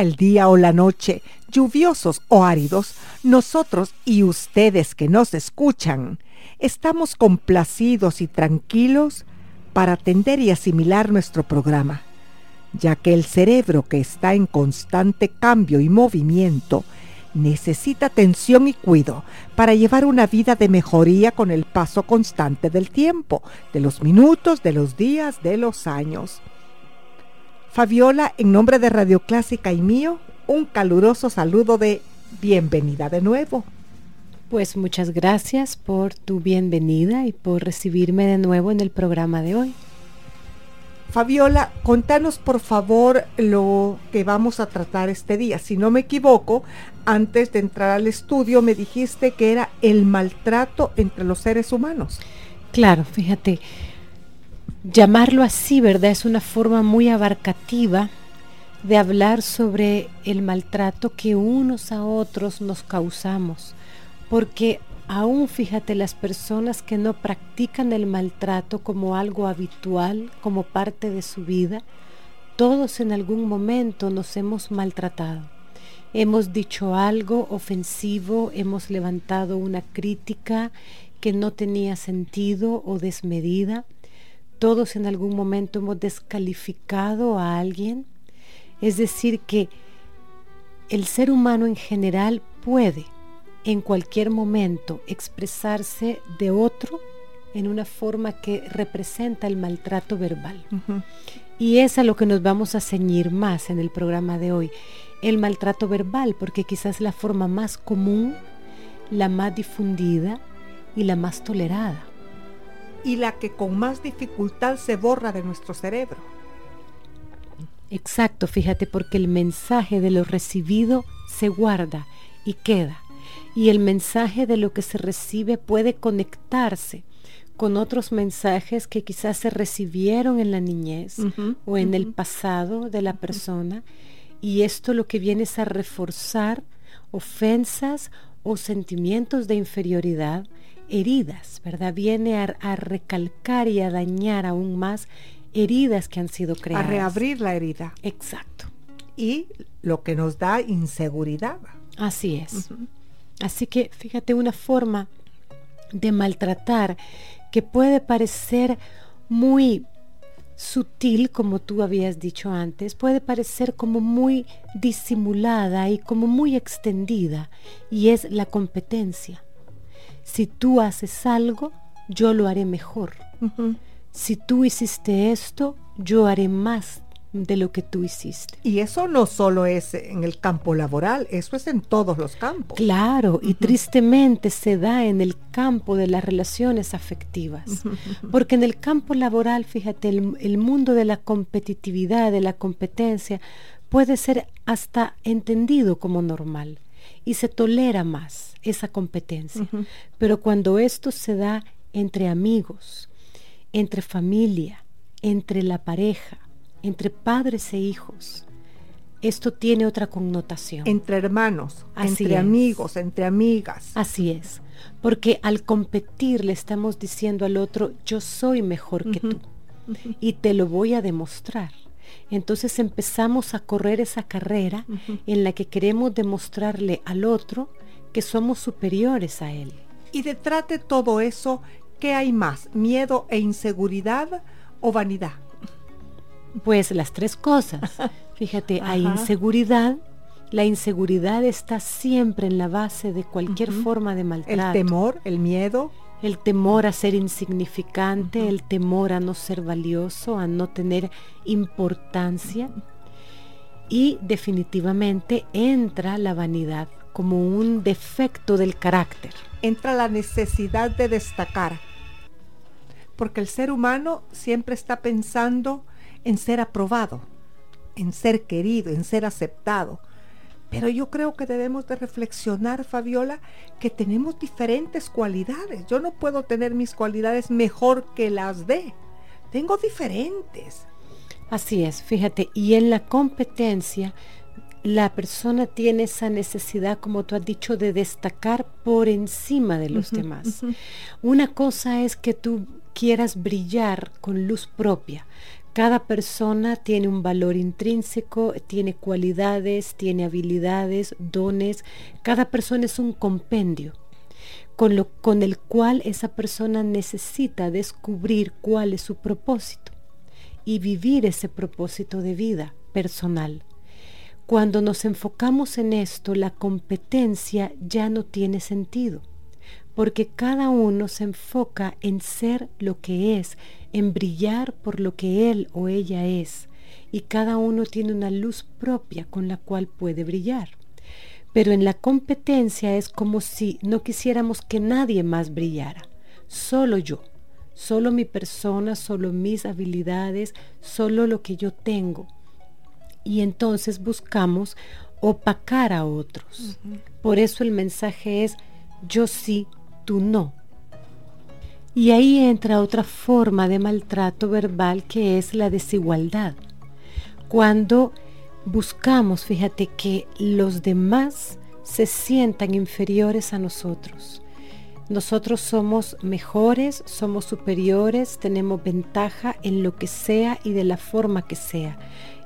El día o la noche, lluviosos o áridos, nosotros y ustedes que nos escuchan, estamos complacidos y tranquilos para atender y asimilar nuestro programa, ya que el cerebro que está en constante cambio y movimiento necesita atención y cuidado para llevar una vida de mejoría con el paso constante del tiempo, de los minutos, de los días, de los años. Fabiola, en nombre de Radio Clásica y mío, un caluroso saludo de bienvenida de nuevo. Pues muchas gracias por tu bienvenida y por recibirme de nuevo en el programa de hoy. Fabiola, contanos por favor lo que vamos a tratar este día. Si no me equivoco, antes de entrar al estudio me dijiste que era el maltrato entre los seres humanos. Claro, fíjate, llamarlo así, ¿verdad? Es una forma muy abarcativa de hablar sobre el maltrato que unos a otros nos causamos. Porque aún fíjate las personas que no practican el maltrato como algo habitual, como parte de su vida, todos en algún momento nos hemos maltratado. Hemos dicho algo ofensivo, hemos levantado una crítica que no tenía sentido o desmedida todos en algún momento hemos descalificado a alguien. Es decir, que el ser humano en general puede en cualquier momento expresarse de otro en una forma que representa el maltrato verbal. Y es a lo que nos vamos a ceñir más en el programa de hoy, el maltrato verbal, porque quizás la forma más común, la más difundida y la más tolerada y la que con más dificultad se borra de nuestro cerebro. Exacto, fíjate, porque el mensaje de lo recibido se guarda y queda. Y el mensaje de lo que se recibe puede conectarse con otros mensajes que quizás se recibieron en la niñez o en el pasado de la persona. Y esto lo que viene es a reforzar ofensas o sentimientos de inferioridad heridas, ¿verdad? Viene a, recalcar y a dañar aún más heridas que han sido creadas. A reabrir la herida. Exacto. Y lo que nos da inseguridad. Así es. Así que fíjate una forma de maltratar que puede parecer muy sutil, como tú habías dicho antes, puede parecer como muy disimulada y como muy extendida, y es la competencia. Si tú haces algo, yo lo haré mejor. Si tú hiciste esto, yo haré más de lo que tú hiciste. Y eso no solo es en el campo laboral, eso es en todos los campos. Claro, y tristemente se da en el campo de las relaciones afectivas. Porque en el campo laboral, fíjate, el, el, mundo de la competitividad, de la competencia, puede ser hasta entendido como normal y se tolera más esa competencia. Pero cuando esto se da entre amigos, entre familia, entre la pareja, entre padres e hijos, esto tiene otra connotación. Entre hermanos, entre amigos, entre amigas. Así es, porque al competir le estamos diciendo al otro, yo soy mejor que tú y te lo voy a demostrar. Entonces empezamos a correr esa carrera en la que queremos demostrarle al otro que somos superiores a él. Y detrás de todo eso, ¿qué hay más? ¿Miedo e inseguridad o vanidad? Pues las tres cosas. Fíjate, hay inseguridad. La inseguridad está siempre en la base de cualquier forma de maltrato. El temor, el miedo. El temor a ser insignificante, el temor a no ser valioso, a no tener importancia. Y definitivamente entra la vanidad como un defecto del carácter. Entra la necesidad de destacar. Porque el ser humano siempre está pensando en ser aprobado, en ser querido, en ser aceptado. Pero yo creo que debemos de reflexionar, Fabiola, que tenemos diferentes cualidades. Yo no puedo tener mis cualidades mejor que las de. Tengo diferentes. Así es, fíjate, y en la competencia la persona tiene esa necesidad, como tú has dicho, de destacar por encima de los demás. Una cosa es que tú quieras brillar con luz propia, cada persona tiene un valor intrínseco, tiene cualidades, tiene habilidades, dones. Cada persona es un compendio con, lo, con el cual esa persona necesita descubrir cuál es su propósito y vivir ese propósito de vida personal. Cuando nos enfocamos en esto, la competencia ya no tiene sentido porque cada uno se enfoca en ser lo que es, en brillar por lo que él o ella es, y cada uno tiene una luz propia con la cual puede brillar. Pero en la competencia es como si no quisiéramos que nadie más brillara, solo yo, solo mi persona, solo mis habilidades, solo lo que yo tengo. Y entonces buscamos opacar a otros. Por eso el mensaje es, yo sí, tú no. Y ahí entra otra forma de maltrato verbal que es la desigualdad. Cuando buscamos, fíjate, que los demás se sientan inferiores a nosotros. Nosotros somos mejores, somos superiores, tenemos ventaja en lo que sea y de la forma que sea.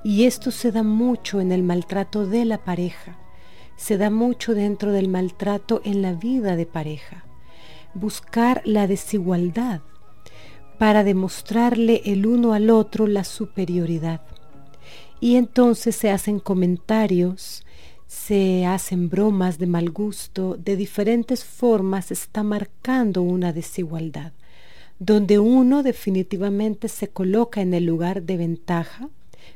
Y esto se da mucho en el maltrato de la pareja, se da mucho dentro del maltrato en la vida de pareja buscar la desigualdad para demostrarle el uno al otro la superioridad. Y entonces se hacen comentarios, se hacen bromas de mal gusto, de diferentes formas está marcando una desigualdad, donde uno definitivamente se coloca en el lugar de ventaja,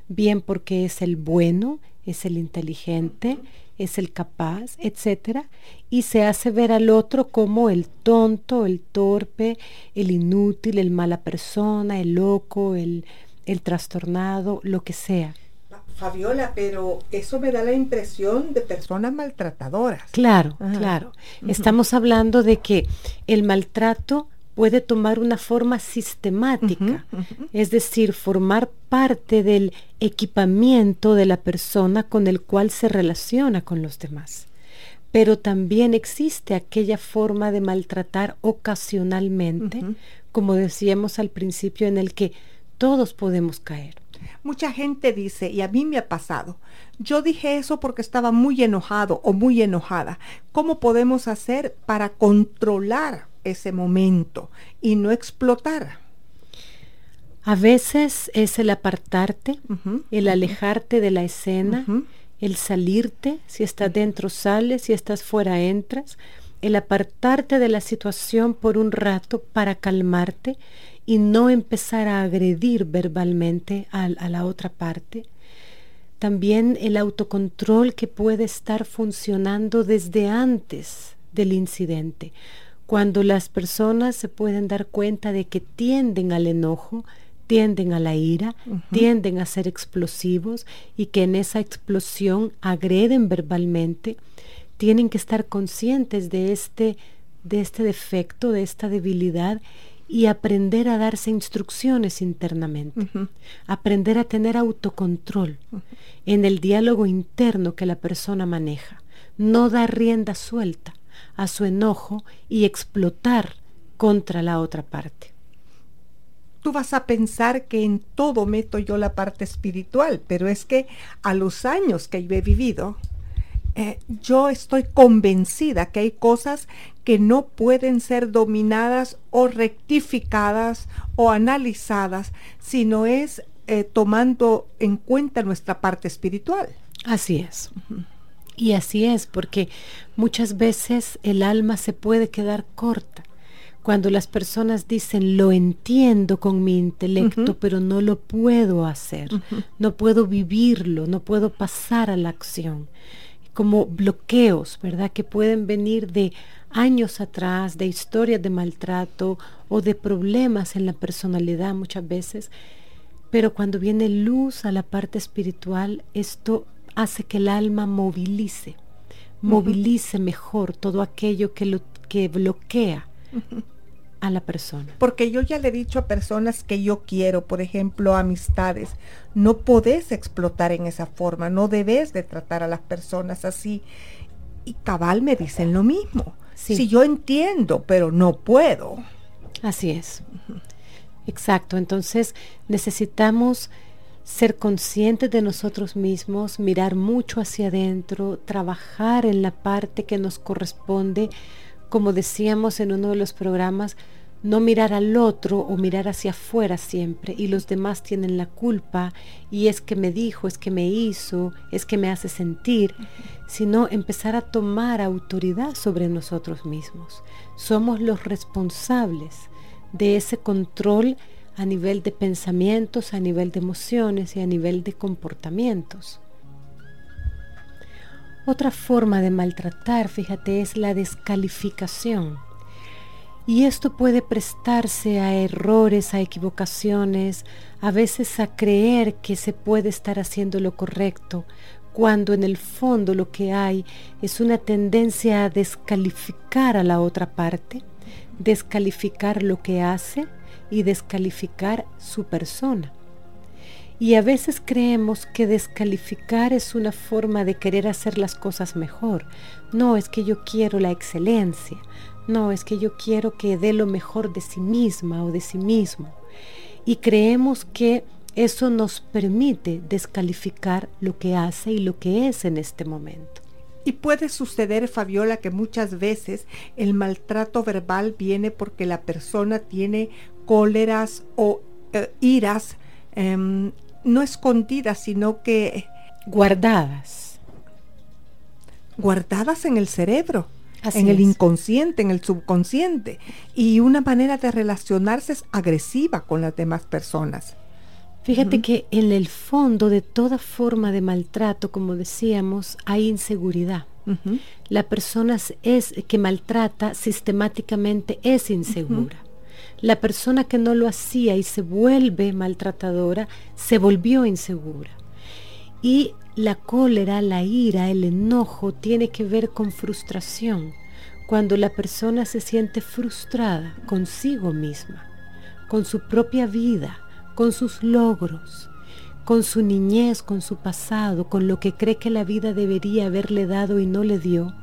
bien porque es el bueno, es el inteligente, es el capaz, etcétera, y se hace ver al otro como el tonto, el torpe, el inútil, el mala persona, el loco, el, el trastornado, lo que sea. Fabiola, pero eso me da la impresión de personas maltratadoras. Claro, claro. Estamos hablando de que el maltrato puede tomar una forma sistemática, es decir, formar parte del equipamiento de la persona con el cual se relaciona con los demás. Pero también existe aquella forma de maltratar ocasionalmente, como decíamos al principio, en el que Todos podemos caer. Mucha gente dice, y a mí me ha pasado, yo dije eso porque estaba muy enojado o muy enojada. ¿Cómo podemos hacer para controlar ese momento y no explotar? A veces es el apartarte, el alejarte de la escena, el salirte, si estás dentro sales, si estás fuera entras, el apartarte de la situación por un rato para calmarte y no empezar a agredir verbalmente a, a la otra parte. También el autocontrol que puede estar funcionando desde antes del incidente, cuando las personas se pueden dar cuenta de que tienden al enojo, tienden a la ira, tienden a ser explosivos y que en esa explosión agreden verbalmente, tienen que estar conscientes de este, de este defecto, de esta debilidad y aprender a darse instrucciones internamente, aprender a tener autocontrol en el diálogo interno que la persona maneja, no dar rienda suelta a su enojo y explotar contra la otra parte. Tú vas a pensar que en todo meto yo la parte espiritual, pero es que a los años que yo he vivido, eh, yo estoy convencida que hay cosas que no pueden ser dominadas o rectificadas o analizadas, sino es eh, tomando en cuenta nuestra parte espiritual. Así es. Y así es, porque muchas veces el alma se puede quedar corta. Cuando las personas dicen, lo entiendo con mi intelecto, pero no lo puedo hacer, no puedo vivirlo, no puedo pasar a la acción. Como bloqueos, ¿verdad? Que pueden venir de años atrás, de historias de maltrato o de problemas en la personalidad muchas veces. Pero cuando viene luz a la parte espiritual, esto hace que el alma movilice, movilice mejor todo aquello que, lo, que bloquea a la persona. Porque yo ya le he dicho a personas que yo quiero, por ejemplo, amistades, no podés explotar en esa forma, no debes de tratar a las personas así. Y cabal me dicen lo mismo. Sí. Si yo entiendo, pero no puedo. Así es. Exacto. Entonces necesitamos ser conscientes de nosotros mismos, mirar mucho hacia adentro, trabajar en la parte que nos corresponde, como decíamos en uno de los programas, no mirar al otro o mirar hacia afuera siempre y los demás tienen la culpa y es que me dijo, es que me hizo, es que me hace sentir, sino empezar a tomar autoridad sobre nosotros mismos. Somos los responsables de ese control a nivel de pensamientos, a nivel de emociones y a nivel de comportamientos. Otra forma de maltratar, fíjate, es la descalificación. Y esto puede prestarse a errores, a equivocaciones, a veces a creer que se puede estar haciendo lo correcto, cuando en el fondo lo que hay es una tendencia a descalificar a la otra parte, descalificar lo que hace y descalificar su persona. Y a veces creemos que descalificar es una forma de querer hacer las cosas mejor. No, es que yo quiero la excelencia. No, es que yo quiero que dé lo mejor de sí misma o de sí mismo. Y creemos que eso nos permite descalificar lo que hace y lo que es en este momento. Y puede suceder, Fabiola, que muchas veces el maltrato verbal viene porque la persona tiene cóleras o eh, iras em, no escondidas, sino que Guardadas. guardadas en el cerebro, Así en el es. inconsciente, en el subconsciente. Y una manera de relacionarse es agresiva con las demás personas. Fíjate que en el fondo de toda forma de maltrato, como decíamos, hay inseguridad. La persona es que maltrata sistemáticamente es insegura. La persona que no lo hacía y se vuelve maltratadora se volvió insegura. Y la cólera, la ira, el enojo tiene que ver con frustración. Cuando la persona se siente frustrada consigo misma, con su propia vida, con sus logros, con su niñez, con su pasado, con lo que cree que la vida debería haberle dado y no le dio,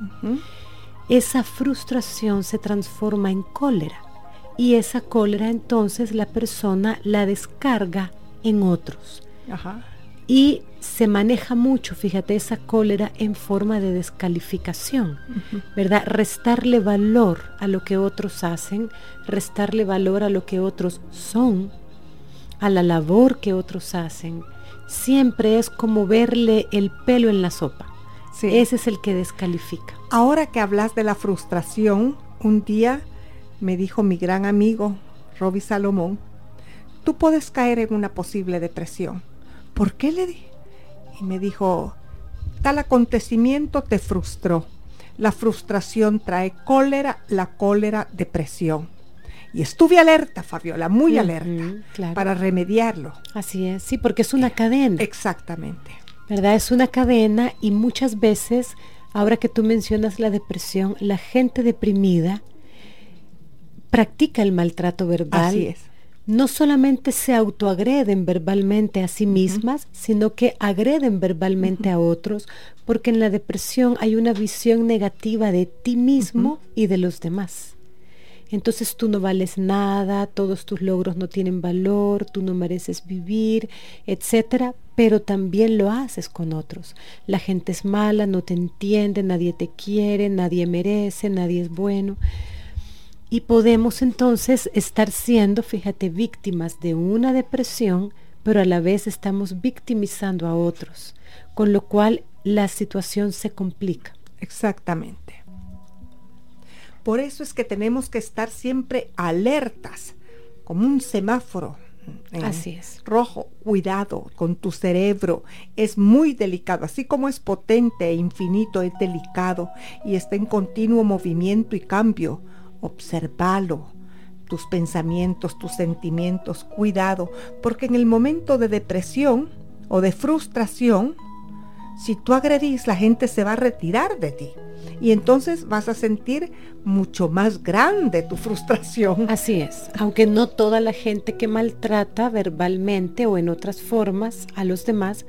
esa frustración se transforma en cólera y esa cólera entonces la persona la descarga en otros. Y se maneja mucho, fíjate, esa cólera en forma de descalificación, ¿verdad? Restarle valor a lo que otros hacen, restarle valor a lo que otros son, a la labor que otros hacen. Siempre es como verle el pelo en la sopa. Ese es el que descalifica. Ahora que hablas de la frustración, un día me dijo mi gran amigo, Roby Salomón, tú puedes caer en una posible depresión. ¿Por qué le di? Y me dijo, tal acontecimiento te frustró. La frustración trae cólera, la cólera depresión. Y estuve alerta, Fabiola, muy alerta, para remediarlo. Así es, sí, porque es una cadena. Exactamente. ¿Verdad? Es una cadena y muchas veces, ahora que tú mencionas la depresión, la gente deprimida practica el maltrato verbal. Así es. No solamente se autoagreden verbalmente a sí mismas, sino que agreden verbalmente a otros, porque en la depresión hay una visión negativa de ti mismo y de los demás. Entonces tú no vales nada, todos tus logros no tienen valor, tú no mereces vivir, etcétera, pero también lo haces con otros. La gente es mala, no te entiende, nadie te quiere, nadie merece, nadie es bueno. Y podemos entonces estar siendo, fíjate, víctimas de una depresión, pero a la vez estamos victimizando a otros, con lo cual la situación se complica. Exactamente. Por eso es que tenemos que estar siempre alertas, como un semáforo. Así es. Rojo, cuidado con tu cerebro. Es muy delicado. Así como es potente e infinito, es delicado y está en continuo movimiento y cambio observalo, tus pensamientos, tus sentimientos, cuidado, porque en el momento de depresión o de frustración, si tú agredís, la gente se va a retirar de ti. Y entonces vas a sentir mucho más grande tu frustración. Así es, aunque no toda la gente que maltrata verbalmente o en otras formas a los demás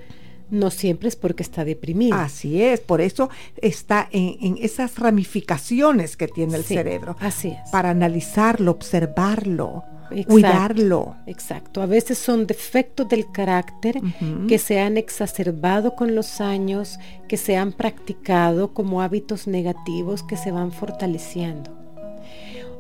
no siempre es porque está deprimida. Así es, por eso está en, esas ramificaciones que tiene el cerebro. Así es. Para analizarlo, observarlo, cuidarlo. Exacto. A veces son defectos del carácter que se han exacerbado con los años, que se han practicado como hábitos negativos que se van fortaleciendo.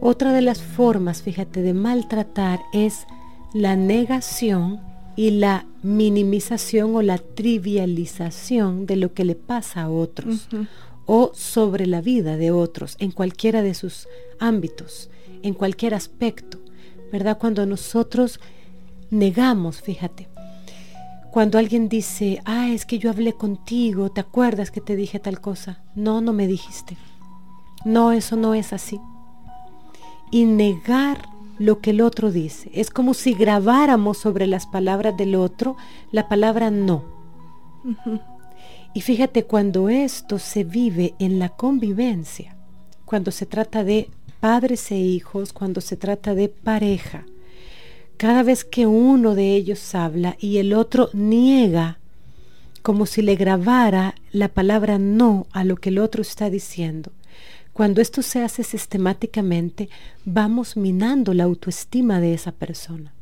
Otra de las formas, fíjate, de maltratar es la negación y la minimización o la trivialización de lo que le pasa a otros o sobre la vida de otros en cualquiera de sus ámbitos, en cualquier aspecto, ¿verdad? Cuando nosotros negamos, fíjate, cuando alguien dice, ah, es que yo hablé contigo, ¿te acuerdas que te dije tal cosa? No, no me dijiste. No, eso no es así. Y negar lo que el otro dice. Es como si grabáramos sobre las palabras del otro la palabra no. Y fíjate, cuando esto se vive en la convivencia, cuando se trata de padres e hijos, cuando se trata de pareja, cada vez que uno de ellos habla y el otro niega, como si le grabara la palabra no a lo que el otro está diciendo, cuando esto se hace sistemáticamente, vamos minando la autoestima de esa persona.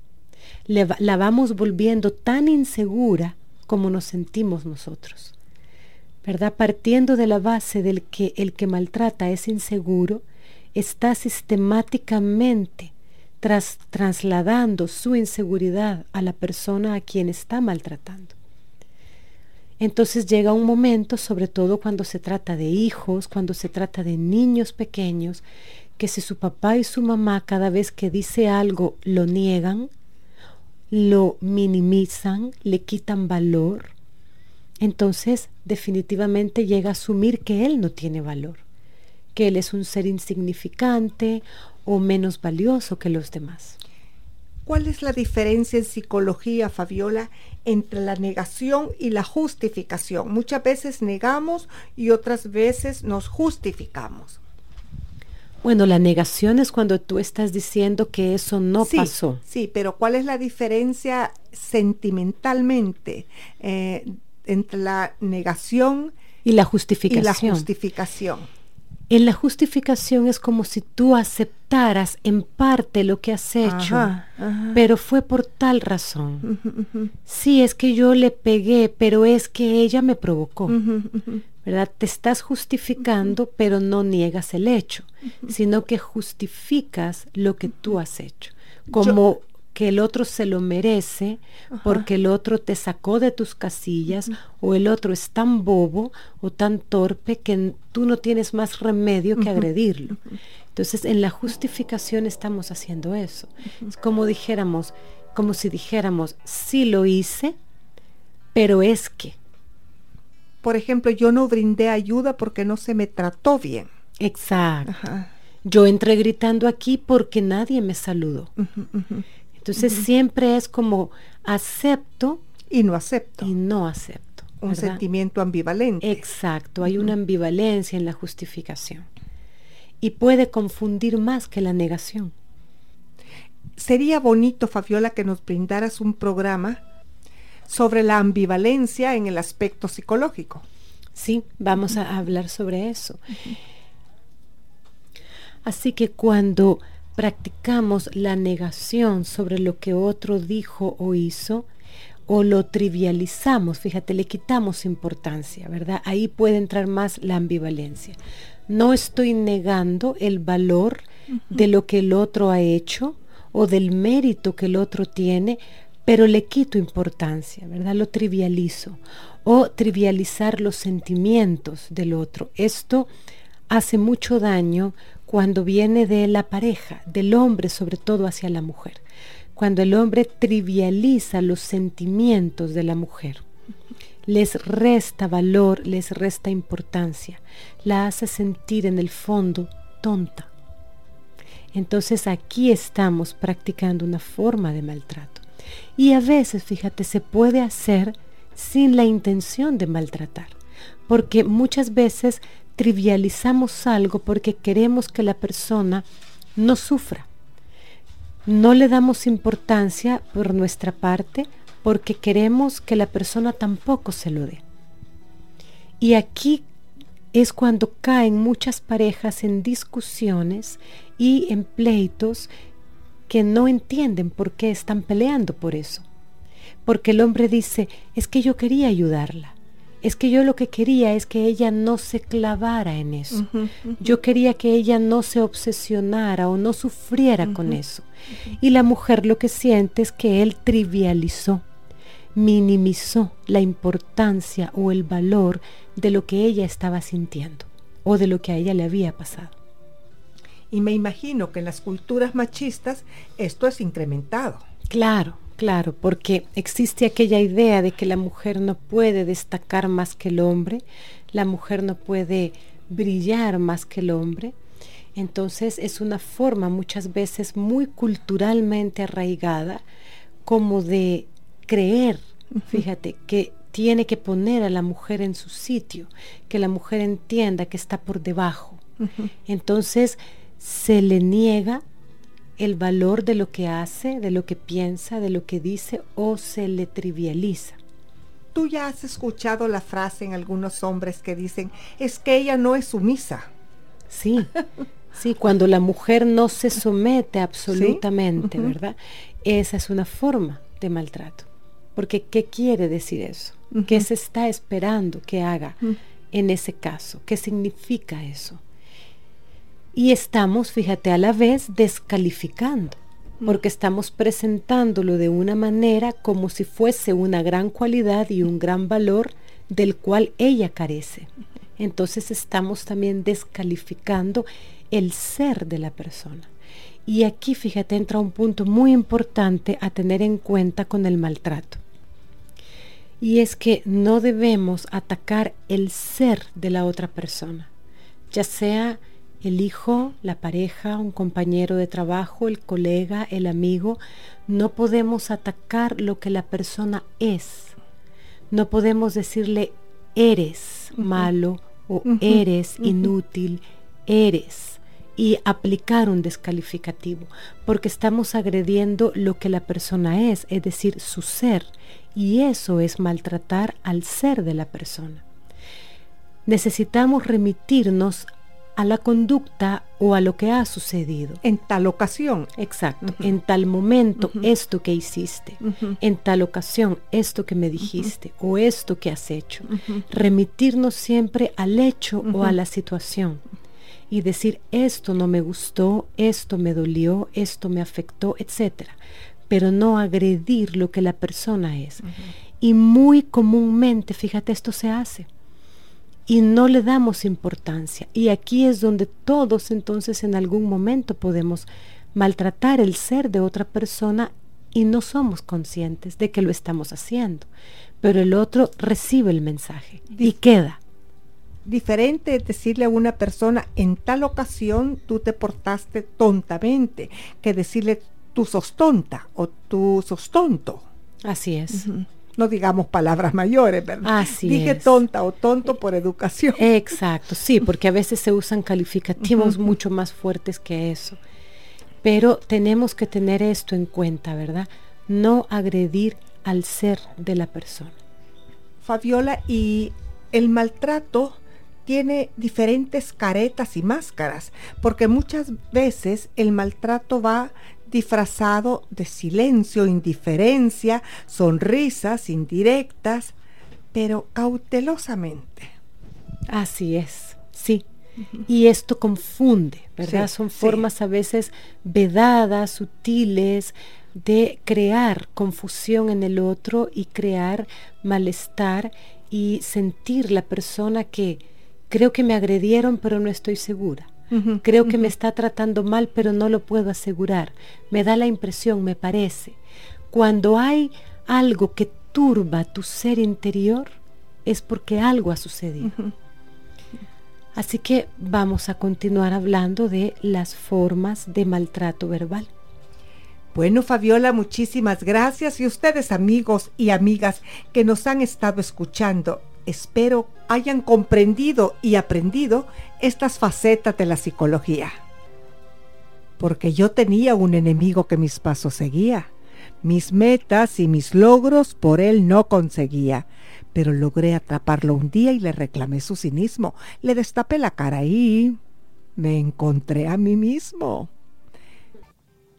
la vamos volviendo tan insegura como nos sentimos nosotros. ¿Verdad? Partiendo de la base del que el que maltrata es inseguro, está sistemáticamente tras, trasladando su inseguridad a la persona a quien está maltratando. Entonces llega un momento, sobre todo cuando se trata de hijos, cuando se trata de niños pequeños, que si su papá y su mamá cada vez que dice algo lo niegan, lo minimizan, le quitan valor, entonces definitivamente llega a asumir que él no tiene valor, que él es un ser insignificante o menos valioso que los demás. ¿Cuál es la diferencia en psicología, Fabiola, entre la negación y la justificación? Muchas veces negamos y otras veces nos justificamos. Bueno, la negación es cuando tú estás diciendo que eso no pasó. Sí, pero ¿cuál es la diferencia sentimentalmente eh, entre la negación y la justificación? Y la justificación. En la justificación es como si tú aceptaras en parte lo que has hecho, Ajá, ajá. pero fue por tal razón. Sí, es que yo le pegué, pero es que ella me provocó. ¿Verdad? Te estás justificando, pero no niegas el hecho, sino que justificas lo que tú has hecho. Como que el otro se lo merece porque el otro te sacó de tus casillas o el otro es tan bobo o tan torpe que tú no tienes más remedio que agredirlo. Entonces, en la justificación estamos haciendo eso. Es como dijéramos, como si dijéramos, sí lo hice, pero es que. Por ejemplo, yo no brindé ayuda porque no se me trató bien. Exacto. Ajá. Yo entré gritando aquí porque nadie me saludó. Entonces siempre es como acepto Y no acepto. y no acepto. un ¿verdad? sentimiento ambivalente. Exacto, hay una ambivalencia en la justificación. Y puede confundir más que la negación. Sería bonito, Fabiola, que nos brindaras un programa sobre la ambivalencia en el aspecto psicológico. Sí, vamos a hablar sobre eso. Así que cuando practicamos la negación sobre lo que otro dijo o hizo, o lo trivializamos, fíjate, le quitamos importancia, ¿verdad? Ahí puede entrar más la ambivalencia. No estoy negando el valor de lo que el otro ha hecho o del mérito que el otro tiene, pero le quito importancia, ¿verdad? Lo trivializo. O trivializar los sentimientos del otro. Esto hace mucho daño cuando viene de la pareja, del hombre sobre todo hacia la mujer. Cuando el hombre trivializa los sentimientos de la mujer, les resta valor, les resta importancia, la hace sentir en el fondo tonta. Entonces aquí estamos practicando una forma de maltrato. Y a veces, fíjate, se puede hacer sin la intención de maltratar, porque muchas veces trivializamos algo porque queremos que la persona no sufra. No le damos importancia por nuestra parte porque queremos que la persona tampoco se lo dé. Y aquí es cuando caen muchas parejas en discusiones y en pleitos que no entienden por qué están peleando por eso. Porque el hombre dice, es que yo quería ayudarla, es que yo lo que quería es que ella no se clavara en eso. Yo quería que ella no se obsesionara o no sufriera con eso. Y la mujer lo que siente es que él trivializó, minimizó la importancia o el valor de lo que ella estaba sintiendo o de lo que a ella le había pasado. Y me imagino que en las culturas machistas esto es incrementado. Claro, claro, porque existe aquella idea de que la mujer no puede destacar más que el hombre, la mujer no puede brillar más que el hombre. Entonces es una forma muchas veces muy culturalmente arraigada como de creer, fíjate, que tiene que poner a la mujer en su sitio, que la mujer entienda que está por debajo. Entonces se le niega el valor de lo que hace, de lo que piensa, de lo que dice o se le trivializa. Tú ya has escuchado la frase en algunos hombres que dicen, es que ella no es sumisa. Sí, sí, cuando la mujer no se somete absolutamente. ¿verdad? Esa es una forma de maltrato. Porque ¿qué quiere decir eso? ¿Qué se está esperando que haga en ese caso? ¿Qué significa eso? Y estamos, fíjate, a la vez descalificando, porque estamos presentándolo de una manera como si fuese una gran cualidad y un gran valor del cual ella carece. Entonces estamos también descalificando el ser de la persona. Y aquí, fíjate, entra un punto muy importante a tener en cuenta con el maltrato. Y es que no debemos atacar el ser de la otra persona, ya sea el hijo, la pareja, un compañero de trabajo, el colega, el amigo. No podemos atacar lo que la persona es. No podemos decirle eres malo o eres inútil, eres y aplicar un descalificativo, porque estamos agrediendo lo que la persona es, es decir, su ser, y eso es maltratar al ser de la persona. Necesitamos remitirnos a la conducta o a lo que ha sucedido. En tal ocasión. Exacto. En tal momento, esto que hiciste. En tal ocasión, esto que me dijiste o esto que has hecho. Remitirnos siempre al hecho o a la situación. Y decir, esto no me gustó, esto me dolió, esto me afectó, etc. Pero no agredir lo que la persona es. Y muy comúnmente, fíjate, esto se hace y no le damos importancia. Y aquí es donde todos entonces en algún momento podemos maltratar el ser de otra persona y no somos conscientes de que lo estamos haciendo. Pero el otro recibe el mensaje y queda. Diferente es decirle a una persona, en tal ocasión tú te portaste tontamente, que decirle tú sos tonta o tú sos tonto. Así es no digamos palabras mayores, ¿verdad? Así Dije tonta o tonto por educación. Exacto, sí, porque a veces se usan calificativos mucho más fuertes que eso. Pero tenemos que tener esto en cuenta, ¿verdad? No agredir al ser de la persona. Fabiola, y el maltrato tiene diferentes caretas y máscaras, porque muchas veces el maltrato va disfrazado de silencio, indiferencia, sonrisas indirectas, pero cautelosamente. Así es, sí. Y esto confunde, ¿verdad? Son formas a veces vedadas, sutiles, de crear confusión en el otro y crear malestar y sentir la persona que creo que me agredieron pero no estoy segura. Creo que me está tratando mal, pero no lo puedo asegurar. Me da la impresión, me parece. Cuando hay algo que turba tu ser interior, es porque algo ha sucedido. Así que vamos a continuar hablando de las formas de maltrato verbal. Bueno, Fabiola, muchísimas gracias y ustedes amigos y amigas que nos han estado escuchando espero hayan comprendido y aprendido estas facetas de la psicología. Porque yo tenía un enemigo que mis pasos seguía. Mis metas y mis logros por él no conseguía. Pero logré atraparlo un día y le reclamé su cinismo. Le destapé la cara y me encontré a mí mismo.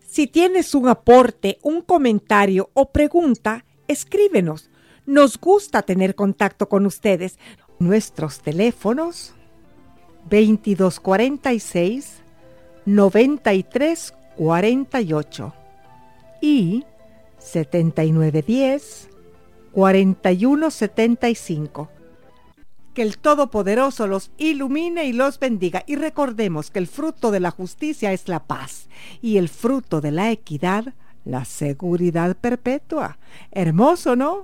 Si tienes un aporte, un comentario o pregunta, escríbenos nos gusta tener contacto con ustedes. Nuestros teléfonos 2246 9348 y 7910 4175. Que el Todopoderoso los ilumine y los bendiga. Y recordemos que el fruto de la justicia es la paz y el fruto de la equidad, la seguridad perpetua. Hermoso, ¿no?